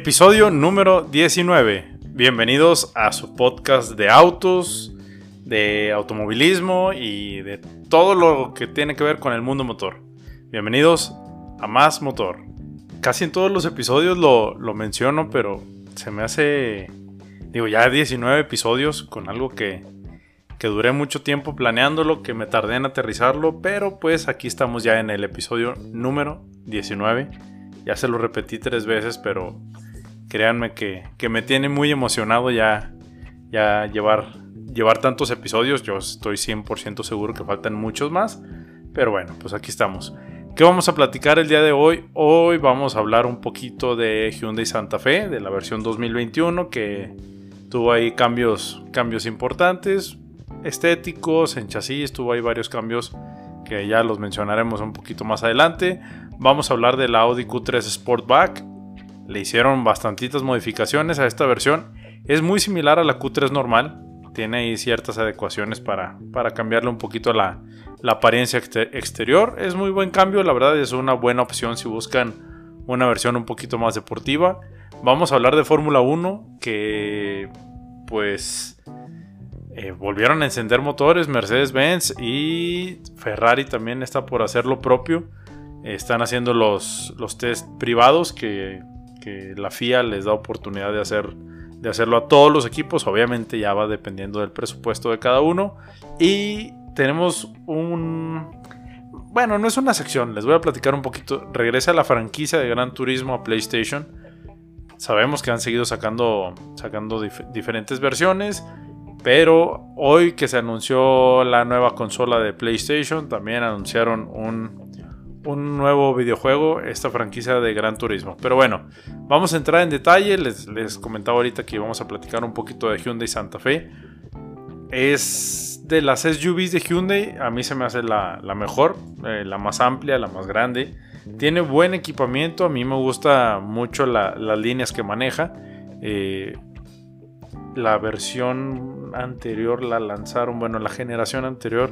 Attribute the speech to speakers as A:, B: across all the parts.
A: Episodio número 19. Bienvenidos a su podcast de autos, de automovilismo y de todo lo que tiene que ver con el mundo motor. Bienvenidos a Más Motor. Casi en todos los episodios lo, menciono, pero se me hace, digo, ya 19 episodios con algo que, que duré mucho tiempo planeándolo, que me tardé en aterrizarlo, pero pues aquí estamos ya en el episodio número 19. Ya se lo repetí tres veces, pero créanme que, me tiene muy emocionado ya, ya llevar, llevar tantos episodios. Yo estoy 100% seguro que faltan muchos más. Pero bueno, pues aquí estamos. ¿Qué vamos a platicar el día de hoy? Hoy vamos a hablar un poquito de Hyundai Santa Fe, de la versión 2021, que tuvo ahí cambios, cambios importantes, estéticos, en chasis, tuvo ahí varios cambios que ya los mencionaremos un poquito más adelante. Vamos a hablar de la Audi Q3 Sportback, le hicieron bastantitas modificaciones a esta versión. Es muy similar a la Q3 normal. Tiene ahí ciertas adecuaciones para, para cambiarle un poquito la, apariencia exterior. Es muy buen cambio, la verdad es una buena opción si buscan una versión un poquito más deportiva. Vamos a hablar de Fórmula 1 que pues eh, volvieron a encender motores Mercedes-Benz y Ferrari también está por hacer lo propio. Están haciendo los, los test privados que que la FIA les da oportunidad de, hacer, de hacerlo a todos los equipos. Obviamente ya va dependiendo del presupuesto de cada uno. Y tenemos un... Bueno, no es una sección, les voy a platicar un poquito. Regresa la franquicia de Gran Turismo a PlayStation. Sabemos que han seguido sacando, sacando diferentes versiones. Pero hoy que se anunció la nueva consola de PlayStation, también anunciaron un un nuevo videojuego, esta franquicia de Gran Turismo. Pero bueno, vamos a entrar en detalle. Les, les comentaba ahorita que vamos a platicar un poquito de Hyundai Santa Fe. Es de las SUVs de Hyundai, a mí se me hace la, mejor, eh, la más amplia, la más grande. Tiene buen equipamiento, a mí me gusta mucho las líneas que maneja. Eh, la versión anterior la lanzaron, bueno, la generación anterior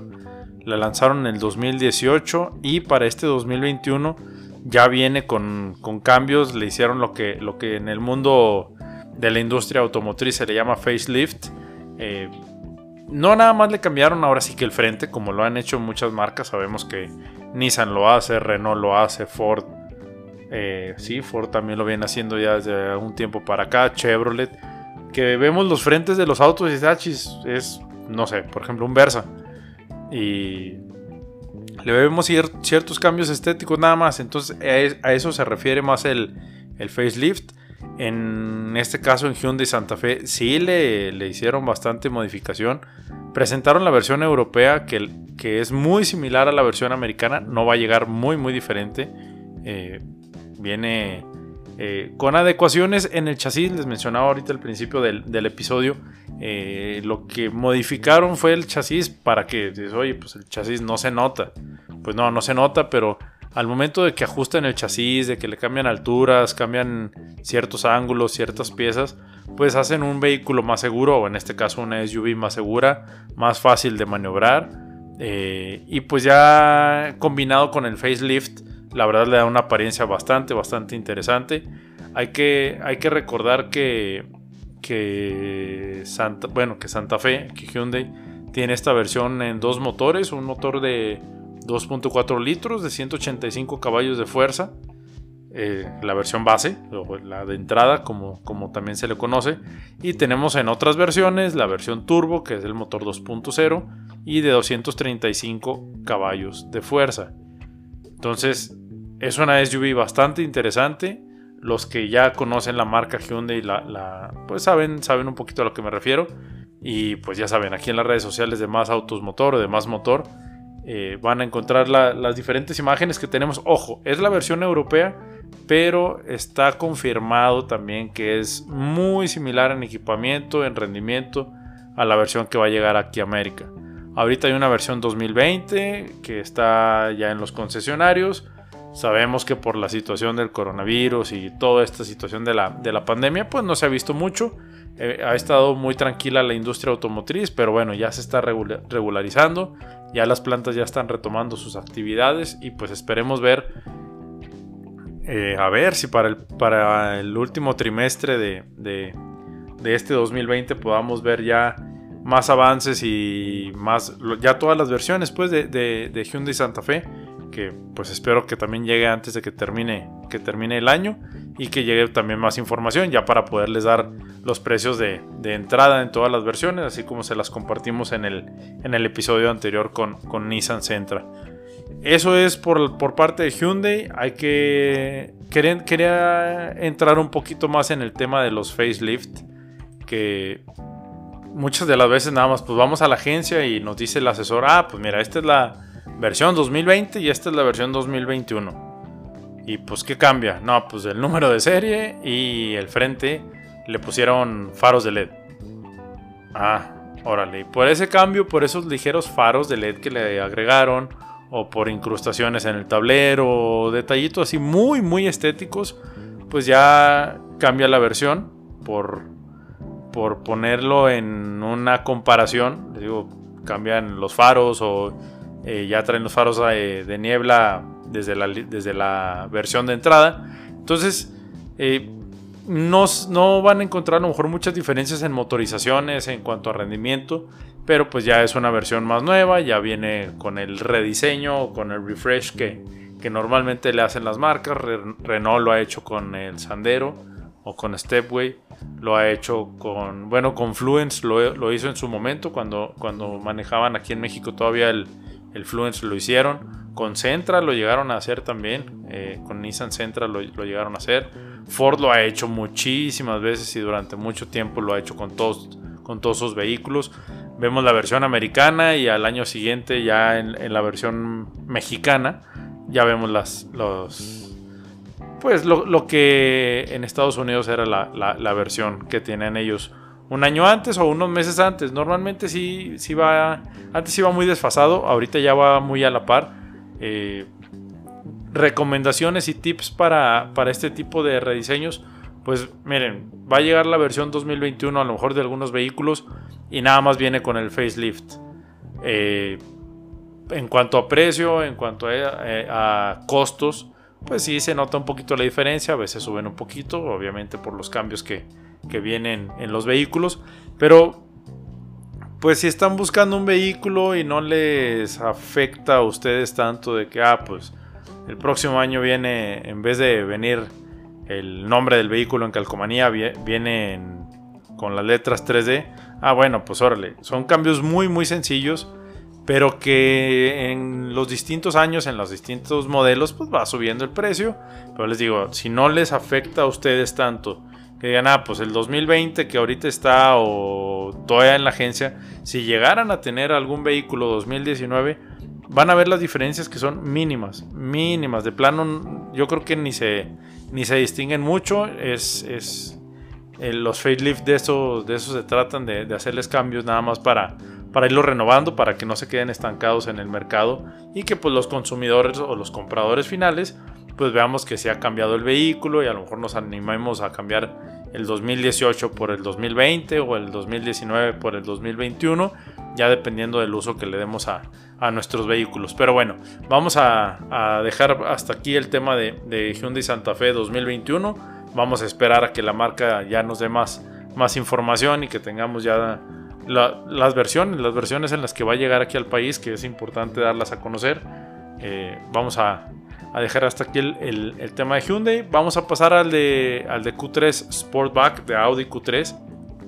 A: la lanzaron en el 2018 y para este 2021 ya viene con, cambios. Le hicieron lo que, lo que en el mundo de la industria automotriz se le llama facelift. Eh, no nada más le cambiaron ahora sí que el frente, como lo han hecho muchas marcas. Sabemos que Nissan lo hace, Renault lo hace, Ford. Eh, sí, Ford también lo viene haciendo ya desde un tiempo para acá, Chevrolet. Que vemos los frentes de los autos y es, ah, es no sé, por ejemplo, un Versa y le vemos ciertos cambios estéticos nada más. Entonces a eso se refiere más el, facelift. En este caso en Hyundai Santa Fe sí le, hicieron bastante modificación. Presentaron la versión europea que, que, es muy similar a la versión americana. No va a llegar muy muy diferente. Eh, viene eh, con adecuaciones en el chasis. Les mencionaba ahorita al principio del episodio eh, lo que modificaron fue el chasis para que, oye, pues el chasis no se nota. Pues no, no se nota, pero al momento de que ajustan el chasis, de que le cambian alturas, cambian ciertos ángulos, ciertas piezas, pues hacen un vehículo más seguro, o en este caso una SUV más segura, más fácil de maniobrar. Eh, y pues ya combinado con el facelift, la verdad le da una apariencia bastante, bastante interesante. Hay que, hay que recordar que Santa, bueno, que Santa Fe, que Hyundai tiene esta versión en dos motores, un motor de 2.4 litros de 185 caballos de fuerza, eh, la versión base, la de entrada, como, como también se le conoce, y tenemos en otras versiones la versión turbo, que es el motor 2.0 y de 235 caballos de fuerza. Entonces, es una SUV bastante interesante los que ya conocen la marca Hyundai, la, la, pues saben, saben un poquito a lo que me refiero. Y pues ya saben, aquí en las redes sociales de Más Autos Motor o de Más Motor eh, van a encontrar las diferentes imágenes que tenemos. Ojo, es la versión europea, pero está confirmado también que es muy similar en equipamiento, en rendimiento, a la versión que va a llegar aquí a América. Ahorita hay una versión 2020 que está ya en los concesionarios Sabemos que por la situación del coronavirus y toda esta situación de la, de la pandemia, pues no se ha visto mucho. Eh, ha estado muy tranquila la industria automotriz, pero bueno, ya se está regularizando, ya las plantas ya están retomando sus actividades y pues esperemos ver eh, a ver si para el, para el último trimestre de, de, este 2020 podamos ver ya más avances y más ya todas las versiones pues de, de, Hyundai Santa Fe que pues espero que también llegue antes de que termine que termine el año y que llegue también más información ya para poderles dar los precios de, entrada en todas las versiones así como se las compartimos en el, en el episodio anterior con, con Nissan Sentra eso es por, parte de Hyundai. Hay que. Quería, entrar un poquito más en el tema de los facelift. Que muchas de las veces nada más, pues vamos a la agencia y nos dice el asesor: Ah, pues mira, esta es la versión 2020 y esta es la versión 2021. Y pues, ¿qué cambia? No, pues el número de serie y el frente le pusieron faros de LED. Ah, órale. Por ese cambio, por esos ligeros faros de LED que le agregaron o por incrustaciones en el tablero o detallitos así muy muy estéticos, pues ya cambia la versión por, por ponerlo en una comparación. Les digo, cambian los faros o eh, ya traen los faros eh, de, niebla desde la, desde la versión de entrada. Entonces, eh, no, no, van a encontrar a lo mejor muchas diferencias en motorizaciones en cuanto a rendimiento, pero pues ya es una versión más nueva, ya viene con el rediseño con el refresh que, que normalmente le hacen las marcas. Renault lo ha hecho con el Sandero o con Stepway, lo ha hecho con, bueno, con Fluence lo, lo hizo en su momento cuando, cuando manejaban aquí en México todavía el, el Fluence lo hicieron. Con Centra lo llegaron a hacer también. Eh, con Nissan Centra lo, lo, llegaron a hacer. Ford lo ha hecho muchísimas veces y durante mucho tiempo lo ha hecho con todos, con todos sus vehículos vemos la versión americana y al año siguiente ya en, la versión mexicana ya vemos las los pues lo, que en Estados Unidos era la, versión que tienen ellos un año antes o unos meses antes. Normalmente sí, sí va antes iba muy desfasado ahorita ya va muy a la par. Eh, recomendaciones y tips para, para este tipo de rediseños. Pues miren va a llegar la versión 2021 a lo mejor de algunos vehículos y nada más viene con el facelift. Eh, en cuanto a precio, en cuanto eh, a, costos, pues sí se nota un poquito la diferencia, a veces suben un poquito, obviamente por los cambios que, que vienen en los vehículos, pero pues si están buscando un vehículo y no les afecta a ustedes tanto de que, ah, pues el próximo año viene, en vez de venir el nombre del vehículo en calcomanía, viene con las letras 3D, Ah, bueno, pues órale. Son cambios muy, muy sencillos, pero que en los distintos años, en los distintos modelos, pues va subiendo el precio. Pero les digo, si no les afecta a ustedes tanto, que digan, ah, pues el 2020 que ahorita está o todavía en la agencia, si llegaran a tener algún vehículo 2019, van a ver las diferencias que son mínimas, mínimas. De plano, yo creo que ni se, ni se distinguen mucho. Es, es eh, los facelift de eso, de eso se tratan de, hacerles cambios nada más para, para irlos renovando, para que no se queden estancados en el mercado y que pues los consumidores o los compradores finales pues veamos que se ha cambiado el vehículo y a lo mejor nos animemos a cambiar el 2018 por el 2020 o el 2019 por el 2021, ya dependiendo del uso que le demos a, nuestros vehículos. Pero bueno, vamos a, dejar hasta aquí el tema de, de Hyundai Santa Fe 2021 vamos a esperar a que la marca ya nos dé más, más información y que tengamos ya las versiones, las versiones en las que va a llegar aquí al país, que es importante darlas a conocer. Eh, vamos a, dejar hasta aquí el, tema de Hyundai. Vamos a pasar al de, al de Q3 Sportback de Audi Q3.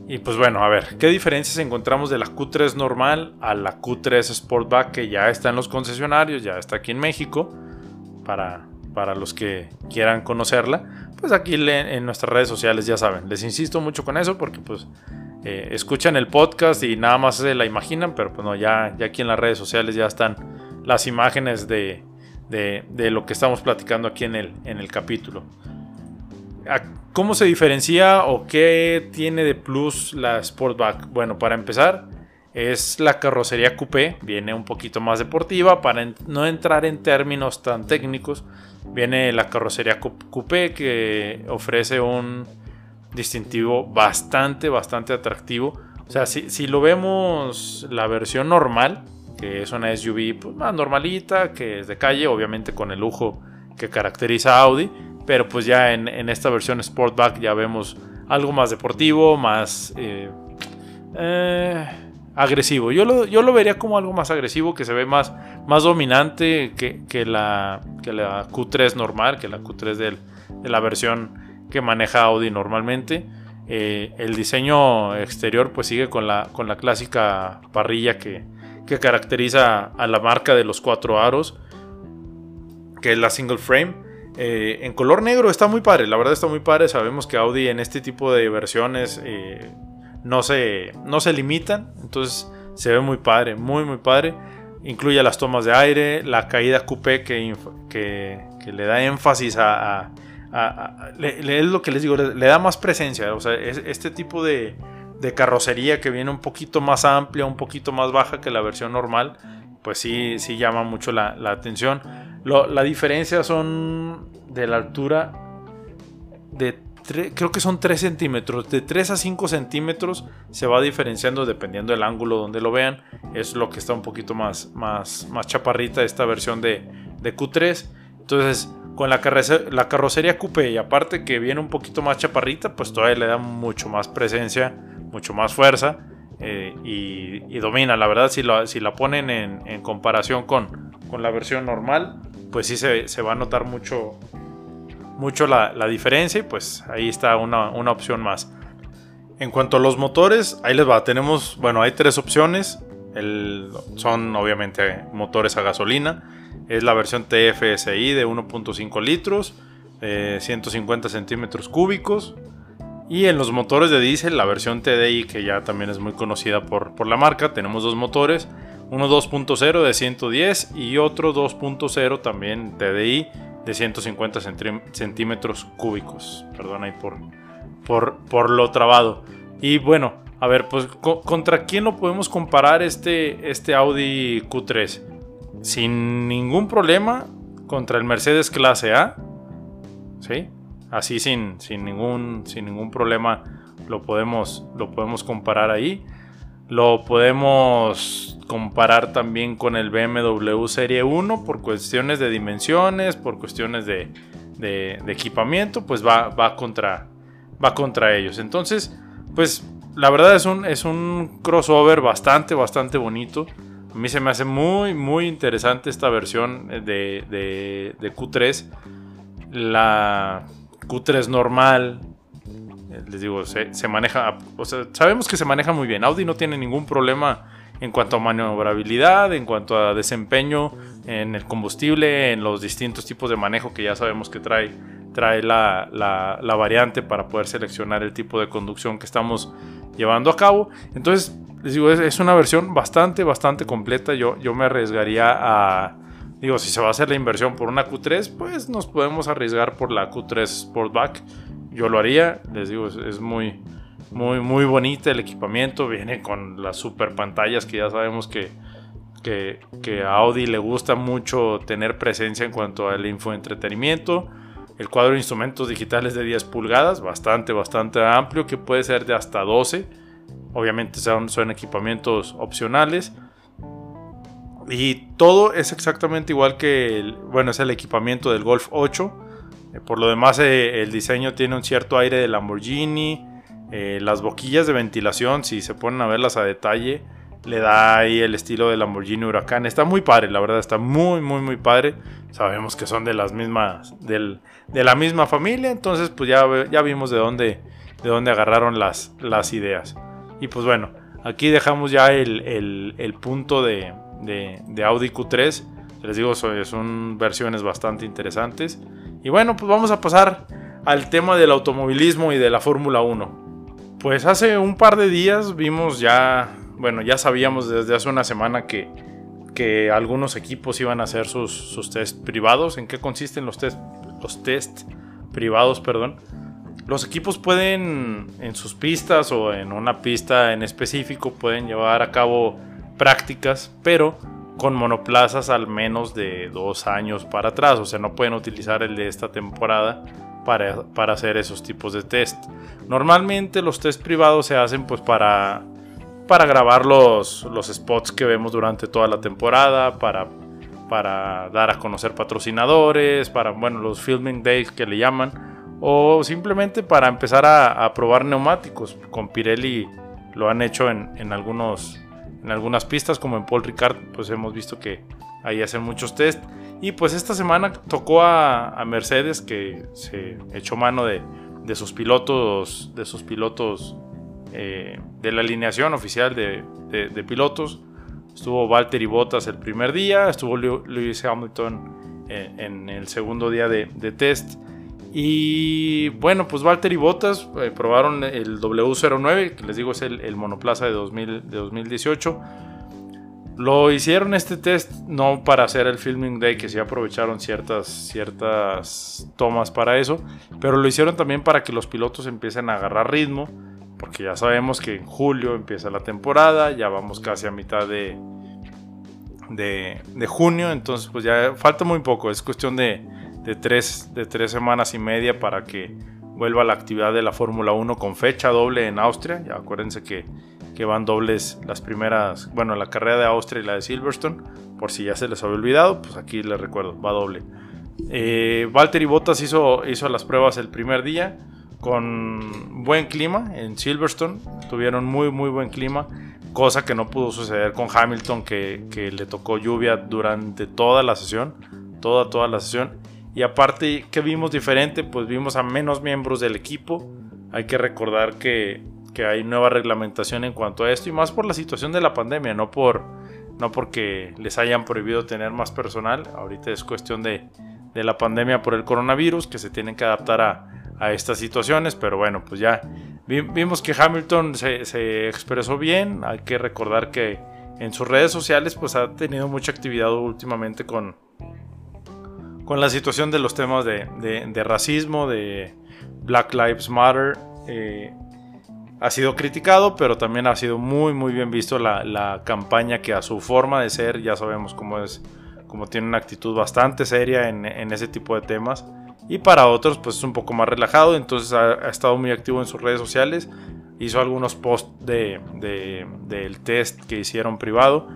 A: Y pues bueno, a ver, ¿qué diferencias encontramos de la Q3 normal a la Q3 Sportback que ya está en los concesionarios, ya está aquí en México? Para, para los que quieran conocerla pues aquí en nuestras redes sociales ya saben. Les insisto mucho con eso porque pues eh, escuchan el podcast y nada más se la imaginan, pero pues ya, ya aquí en las redes sociales ya están las imágenes de, lo que estamos platicando aquí el, en el capítulo. ¿Cómo se diferencia o qué tiene de plus la Sportback? Bueno, para empezar, es la carrocería coupé, viene un poquito más deportiva para no entrar en términos tan técnicos Viene la carrocería coupé que ofrece un distintivo bastante, bastante atractivo. O sea, si, lo vemos la versión normal, que es una SUV pues, más normalita, que es de calle, obviamente con el lujo que caracteriza a Audi, pero pues ya en, esta versión Sportback ya vemos algo más deportivo, más eh, eh, agresivo. Yo lo, yo lo, vería como algo más agresivo, que se ve más, más dominante que, la, que la Q3 normal, que la Q3 de la versión que maneja Audi normalmente. Eh, el diseño exterior pues sigue con la, con la clásica parrilla que, que caracteriza a la marca de los cuatro aros, que es la single frame. Eh, en color negro está muy padre, la verdad está muy padre. Sabemos que Audi en este tipo de versiones eh, no, se, no se limitan, entonces se ve muy padre, muy muy padre. Incluye las tomas de aire, la caída coupé que, que, le da énfasis a... es lo que les digo, le, da más presencia. O sea, este tipo de, carrocería que viene un poquito más amplia, un poquito más baja que la versión normal, pues sí, sí llama mucho la, la atención la diferencia son de la altura de creo que son 3 centímetros. De 3 a 5 centímetros se va diferenciando dependiendo del ángulo donde lo vean. Es lo que está un poquito más, más, más chaparrita esta versión de, Q3. Entonces, con la, carrocería, la Coupé y aparte que viene un poquito más chaparrita, pues todavía le da mucho más presencia, mucho más fuerza. Eh, y, domina, la verdad, si, si la ponen en, comparación con, la versión normal, pues sí se, va a notar mucho, mucho la, diferencia y pues ahí está una, opción más. En cuanto a los motores, ahí les va, tenemos, bueno, hay tres opciones. Son obviamente motores a gasolina. Es la versión TFSI de 1.5 litros, 150 eh, centímetros cúbicos. Y en los motores de diésel, la versión TDI, que ya también es muy conocida por, por la marca, tenemos dos motores uno 2.0 de 110 y otro 2.0 también TDI de 150 centímetros cúbicos. Perdón ahí por, por, por lo trabado. Y bueno, a ver, pues ¿contra quién lo podemos comparar este, este Audi Q3? Sin ningún problema contra el Mercedes Clase A. ¿Sí? Así sin, sin, ningún, sin ningún problema lo podemos, lo podemos comparar ahí. Lo podemos comparar también con el BMW Serie 1 por cuestiones de dimensiones, por cuestiones de, equipamiento, pues va, va, contra, va contra ellos. Entonces, pues la verdad es un, es un crossover bastante, bastante bonito. A mí se me hace muy, muy interesante esta versión de, de Q3. La Q3 normal, les digo, se, maneja, o sea, sabemos que se maneja muy bien. Audi no tiene ningún problema en cuanto a maniobrabilidad, en cuanto a desempeño en el combustible, en los distintos tipos de manejo que ya sabemos que trae, trae la, la, variante para poder seleccionar el tipo de conducción que estamos llevando a cabo. Entonces, les digo, es, una versión bastante, bastante completa. Yo, yo me arriesgaría a... Digo, si se va a hacer la inversión por una Q3, pues nos podemos arriesgar por la Q3 Sportback yo lo haría. Les digo, es, muy, muy, muy bonita el equipamiento. Viene con las super pantallas que ya sabemos que, que, a Audi le gusta mucho tener presencia en cuanto al infoentretenimiento. El cuadro de instrumentos digitales de 10 pulgadas, bastante, bastante amplio, que puede ser de hasta 12. Obviamente son, son equipamientos opcionales. Y todo es exactamente igual que, el, bueno, es el equipamiento del Golf 8 eh, por lo demás, eh, el diseño tiene un cierto aire de Lamborghini. Eh, las boquillas de ventilación, si se ponen a verlas a detalle, le da ahí el estilo de Lamborghini Huracán. Está muy padre, la verdad, está muy, muy, muy padre. Sabemos que son de las mismas, de la misma familia, entonces pues ya, ya vimos de dónde, de dónde agarraron las, las ideas. Y pues bueno, aquí dejamos ya el, punto de, de, Audi Q3. Les digo, son versiones bastante interesantes. Y bueno, pues vamos a pasar al tema del automovilismo y de la Fórmula 1. Pues hace un par de días vimos ya, bueno, ya sabíamos desde hace una semana que, que algunos equipos iban a hacer sus, test privados. ¿En qué consisten los test, los privados? Perdón. Los equipos pueden en sus pistas o en una pista en específico pueden llevar a cabo prácticas, pero con monoplazas al menos de dos años para atrás. O sea, no pueden utilizar el de esta temporada para, para hacer esos tipos de test. Normalmente los test privados se hacen pues para, para grabar los, los spots que vemos durante toda la temporada, para para dar a conocer patrocinadores, para, bueno, los filming days que le llaman, o simplemente para empezar a, probar neumáticos. Con Pirelli lo han hecho en, algunos, en algunas pistas, como en Paul Ricard, pues hemos visto que ahí hacen muchos test. Y pues esta semana tocó a, Mercedes que se echó mano de, sus pilotos, de sus pilotos eh, de la alineación oficial de, de pilotos Estuvo Valtteri Bottas el primer día, estuvo Lewis Hamilton en, el segundo día de, test. Y bueno, pues Valtteri Bottas eh, probaron el W09, que les digo es el, monoplaza de, 2018. Lo hicieron este test no para hacer el filming day, que sí aprovecharon ciertas, ciertas tomas para eso, pero lo hicieron también para que los pilotos empiecen a agarrar ritmo porque ya sabemos que en julio empieza la temporada, ya vamos casi a mitad de, de, junio, entonces pues ya falta muy poco, es cuestión de, de, tres, de tres semanas y media para que vuelva la actividad de la Fórmula 1 con fecha doble en Austria, acuérdense que, que van dobles las primeras, bueno, la carrera de Austria y la de Silverstone, por si ya se les había olvidado, pues aquí les recuerdo, va doble. Eh, Valtteri Bottas hizo, hizo las pruebas el primer día, con buen clima en Silverstone. Tuvieron muy, muy buen clima. Cosa que no pudo suceder con Hamilton, que, le tocó lluvia durante toda la sesión. Toda, toda la sesión. Y aparte, que vimos diferente? Pues vimos a menos miembros del equipo. Hay que recordar que, hay nueva reglamentación en cuanto a esto. Y más por la situación de la pandemia, no por no porque les hayan prohibido tener más personal. Ahorita es cuestión de, de la pandemia por el coronavirus, que se tienen que adaptar a, a estas situaciones, pero bueno, pues ya vimos que Hamilton se, expresó bien, hay que recordar que en sus redes sociales pues ha tenido mucha actividad últimamente con, con la situación de los temas de, racismo, de Black Lives Matter. Eh, ha sido criticado, pero también ha sido muy muy bien visto la, campaña que a su forma de ser, ya sabemos cómo es, cómo tiene una actitud bastante seria en ese tipo de temas y para otros pues es un poco más relajado, entonces ha, estado muy activo en sus redes sociales, hizo algunos posts de, del test que hicieron privado,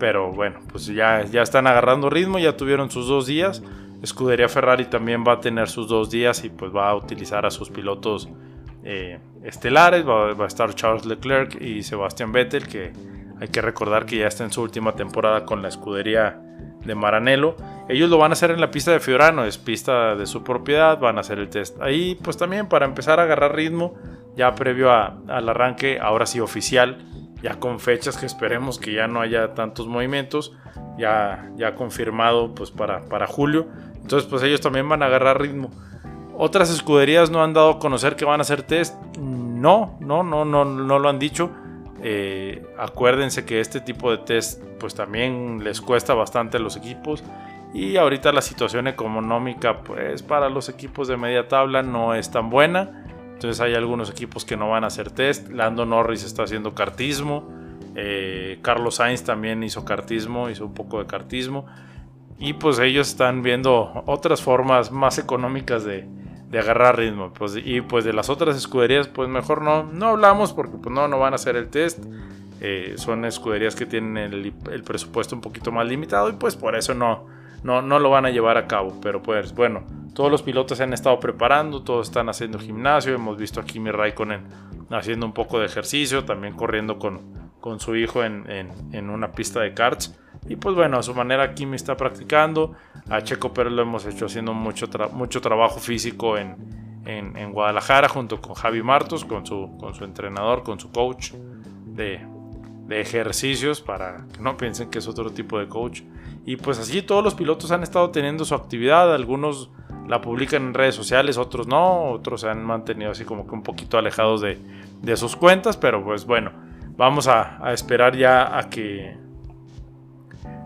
A: pero bueno, pues ya, ya están agarrando ritmo, ya tuvieron sus dos días, Escudería Ferrari también va a tener sus dos días y pues va a utilizar a sus pilotos eh, estelares, va, va, a estar Charles Leclerc y Sebastian Vettel, que hay que recordar que ya está en su última temporada con la escudería de Maranello. Ellos lo van a hacer en la pista de Fiorano, es pista de su propiedad, van a hacer el test ahí, pues también para empezar a agarrar ritmo, ya previo al arranque, ahora sí oficial, ya con fechas que esperemos que ya no haya tantos movimientos, ya, ya confirmado pues para, para julio, entonces pues ellos también van a agarrar ritmo. Otras escuderías no han dado a conocer que van a hacer test, no, no, no, no, no lo han dicho. Eh, acuérdense que este tipo de test pues también les cuesta bastante a los equipos y ahorita la situación económica pues para los equipos de media tabla no es tan buena. Entonces hay algunos equipos que no van a hacer test. Lando Norris está haciendo cartismo. Eh, Carlos Sainz también hizo cartismo, hizo un poco de cartismo. Y pues ellos están viendo otras formas más económicas de, de agarrar ritmo. Pues, y pues de las otras escuderías, pues mejor no, no hablamos porque pues no, no van a hacer el test. Eh, son escuderías que tienen el, el, presupuesto un poquito más limitado y pues por eso no, no, no lo van a llevar a cabo. Pero pues bueno, todos los pilotos se han estado preparando, todos están haciendo gimnasio. Hemos visto a Kimi Raikkonen haciendo un poco de ejercicio, también corriendo con, con su hijo en, en, en una pista de karts. Y pues bueno, a su manera Kimi está practicando. A Checo Pérez lo hemos hecho haciendo mucho, mucho trabajo físico en, en, Guadalajara junto con Javi Martos, con su, con su entrenador, con su coach de, de ejercicios para que no piensen que es otro tipo de coach. Y pues así todos los pilotos han estado teniendo su actividad, algunos la publican en redes sociales, otros no, otros se han mantenido así como que un poquito alejados de, de sus cuentas, pero pues bueno, vamos a, a esperar ya a que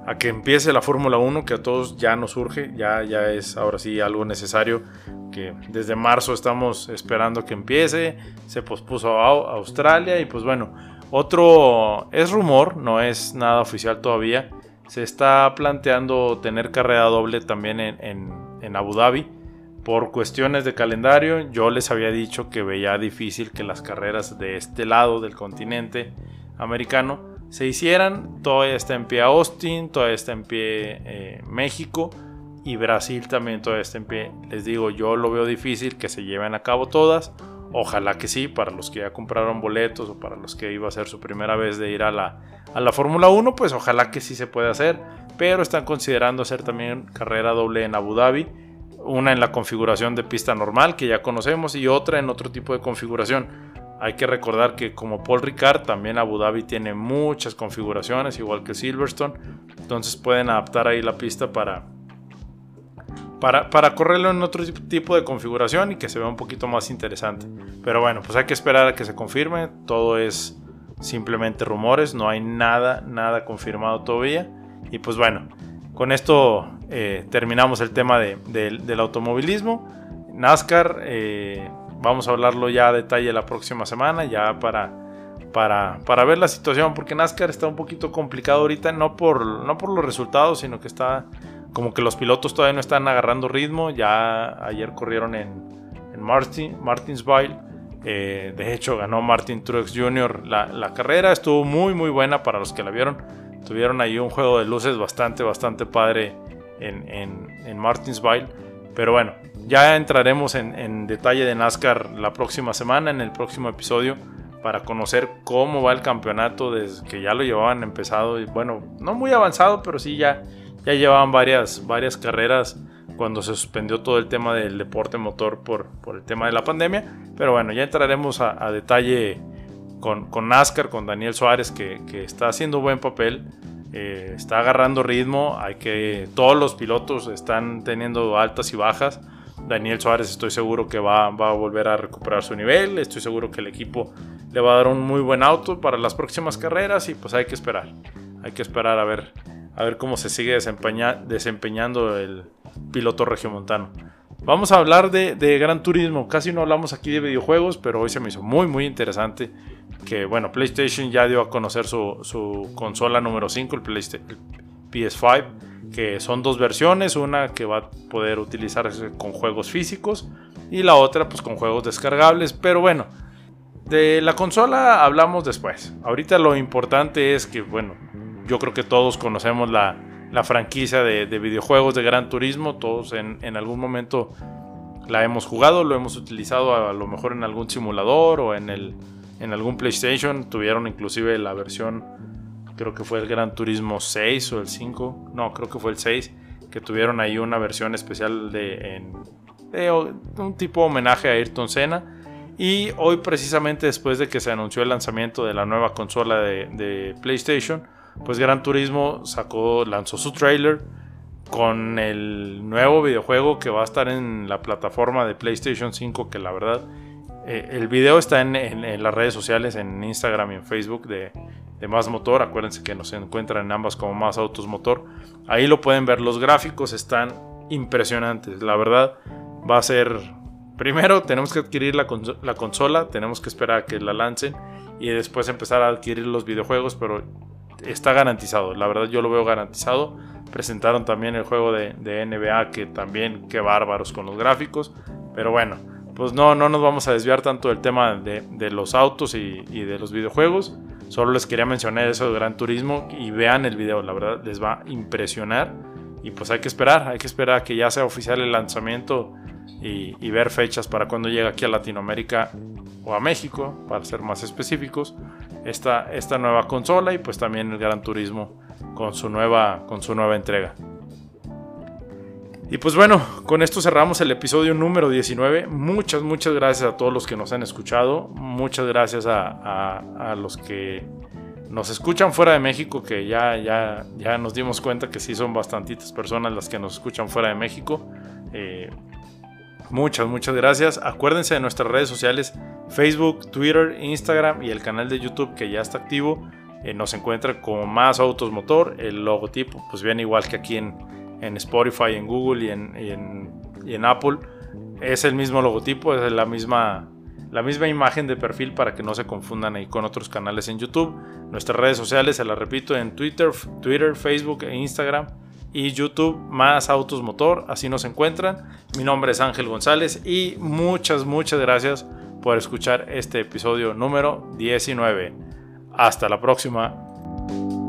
A: a que empiece la Fórmula 1, que a todos ya nos urge, ya, ya es ahora sí algo necesario, que desde marzo estamos esperando que empiece, se pospuso a Australia y pues bueno, otro es rumor, no es nada oficial todavía, se está planteando tener carrera doble también en, en Abu Dhabi. Por cuestiones de calendario, yo les había dicho que veía difícil que las carreras de este lado del continente americano se hicieran. Todavía está en pie Austin, todavía está en pie eh, México y Brasil también todavía está en pie. Les digo, yo lo veo difícil que se lleven a cabo todas. Ojalá que sí, para los que ya compraron boletos o para los que iba a ser su primera vez de ir a la, a la Fórmula 1, pues ojalá que sí se pueda hacer. Pero están considerando hacer también carrera doble en Abu Dhabi. Una en la configuración de pista normal que ya conocemos y otra en otro tipo de configuración. Hay que recordar que como Paul Ricard, también Abu Dhabi tiene muchas configuraciones, igual que Silverstone. Entonces pueden adaptar ahí la pista para, para, correrlo en otro tipo de configuración y que se vea un poquito más interesante. Pero bueno, pues hay que esperar a que se confirme. Todo es simplemente rumores, no hay nada, nada confirmado todavía. Y pues bueno, con esto eh, terminamos el tema del automovilismo. NASCAR, eh, vamos a hablarlo ya a detalle la próxima semana, ya para, para, para, ver la situación, porque NASCAR está un poquito complicado ahorita, no por, no por los resultados, sino que está como que los pilotos todavía no están agarrando ritmo. Ya ayer corrieron en, en Martin, Martinsville. Eh, de hecho, ganó Martin Truex Jr. La, carrera. Estuvo muy, muy buena para los que la vieron. Tuvieron ahí un juego de luces bastante, bastante padre en, en, Martinsville. Pero bueno, ya entraremos en, detalle de NASCAR la próxima semana, en el próximo episodio, para conocer cómo va el campeonato desde que ya lo llevaban empezado. Y bueno, no muy avanzado, pero sí ya ya llevaban varias, varias carreras cuando se suspendió todo el tema del deporte motor por, por el tema de la pandemia. Pero bueno, ya entraremos a, detalle con, con, NASCAR, con Daniel Suárez, que, que está haciendo buen papel. Eh, está agarrando ritmo, hay que todos los pilotos están teniendo altas y bajas. Daniel Suárez estoy seguro que va, va, a volver a recuperar su nivel, estoy seguro que el equipo le va a dar un muy buen auto para las próximas carreras y pues hay que esperar, hay que esperar a ver a ver cómo se sigue desempeñando el piloto regiomontano. Vamos a hablar de, Gran Turismo. Casi no hablamos aquí de videojuegos, pero hoy se me hizo muy, muy interesante. Que bueno, PlayStation ya dio a conocer su, consola número 5, el, PlayStation, PS5, que son dos versiones. Una que va a poder utilizarse con juegos físicos y la otra, pues con juegos descargables. Pero bueno, de la consola hablamos después. Ahorita lo importante es que, bueno, yo creo que todos conocemos la, franquicia de, videojuegos de Gran Turismo, todos en, algún momento la hemos jugado, lo hemos utilizado a, lo mejor en algún simulador o en, el, en algún PlayStation, tuvieron inclusive la versión, creo que fue el Gran Turismo 6 o el 5, no, creo que fue el 6, que tuvieron ahí una versión especial de, un tipo de homenaje a Ayrton Senna. Y hoy precisamente después de que se anunció el lanzamiento de la nueva consola de, PlayStation, pues Gran Turismo sacó, lanzó su trailer con el nuevo videojuego que va a estar en la plataforma de PlayStation 5, que la verdad, eh, el video está en, las redes sociales, en Instagram y en Facebook de, de, Más Motor, acuérdense que nos encuentran en ambas como Más Autos Motor, ahí lo pueden ver, los gráficos están impresionantes, la verdad va a ser, primero tenemos que adquirir la, la consola, tenemos que esperar a que la lancen y después empezar a adquirir los videojuegos, pero está garantizado. La verdad yo lo veo garantizado. Presentaron también el juego de, NBA que también, qué bárbaros con los gráficos. Pero bueno, pues no, no nos vamos a desviar tanto del tema de, los autos y, de los videojuegos. Solo les quería mencionar eso de Gran Turismo y vean el video, la verdad les va a impresionar. Y pues hay que esperar, hay que esperar a que ya sea oficial el lanzamiento y, ver fechas para cuando llegue aquí a Latinoamérica o a México, para ser más específicos esta, esta nueva consola y pues también el Gran Turismo con su nueva, con su nueva entrega. Y pues bueno, con esto cerramos el episodio número 19. Muchas, muchas gracias a todos los que nos han escuchado. Muchas gracias a, los que nos escuchan fuera de México, que ya, ya, ya nos dimos cuenta que sí son bastantitas personas las que nos escuchan fuera de México. Eh, muchas, muchas gracias. Acuérdense de nuestras redes sociales. Facebook, Twitter, Instagram y el canal de YouTube que ya está activo. Eh, nos encuentra como más autos motor. El logotipo, pues bien igual que aquí en, en Spotify, en Google y en, Apple. Es el mismo logotipo, es la misma, la misma imagen de perfil para que no se confundan ahí con otros canales en YouTube. Nuestras redes sociales, se las repito, en Twitter, Twitter, Facebook e Instagram y YouTube más Autos Motor, así nos encuentran. Mi nombre es Ángel González y muchas, muchas gracias por escuchar este episodio número 19. Hasta la próxima.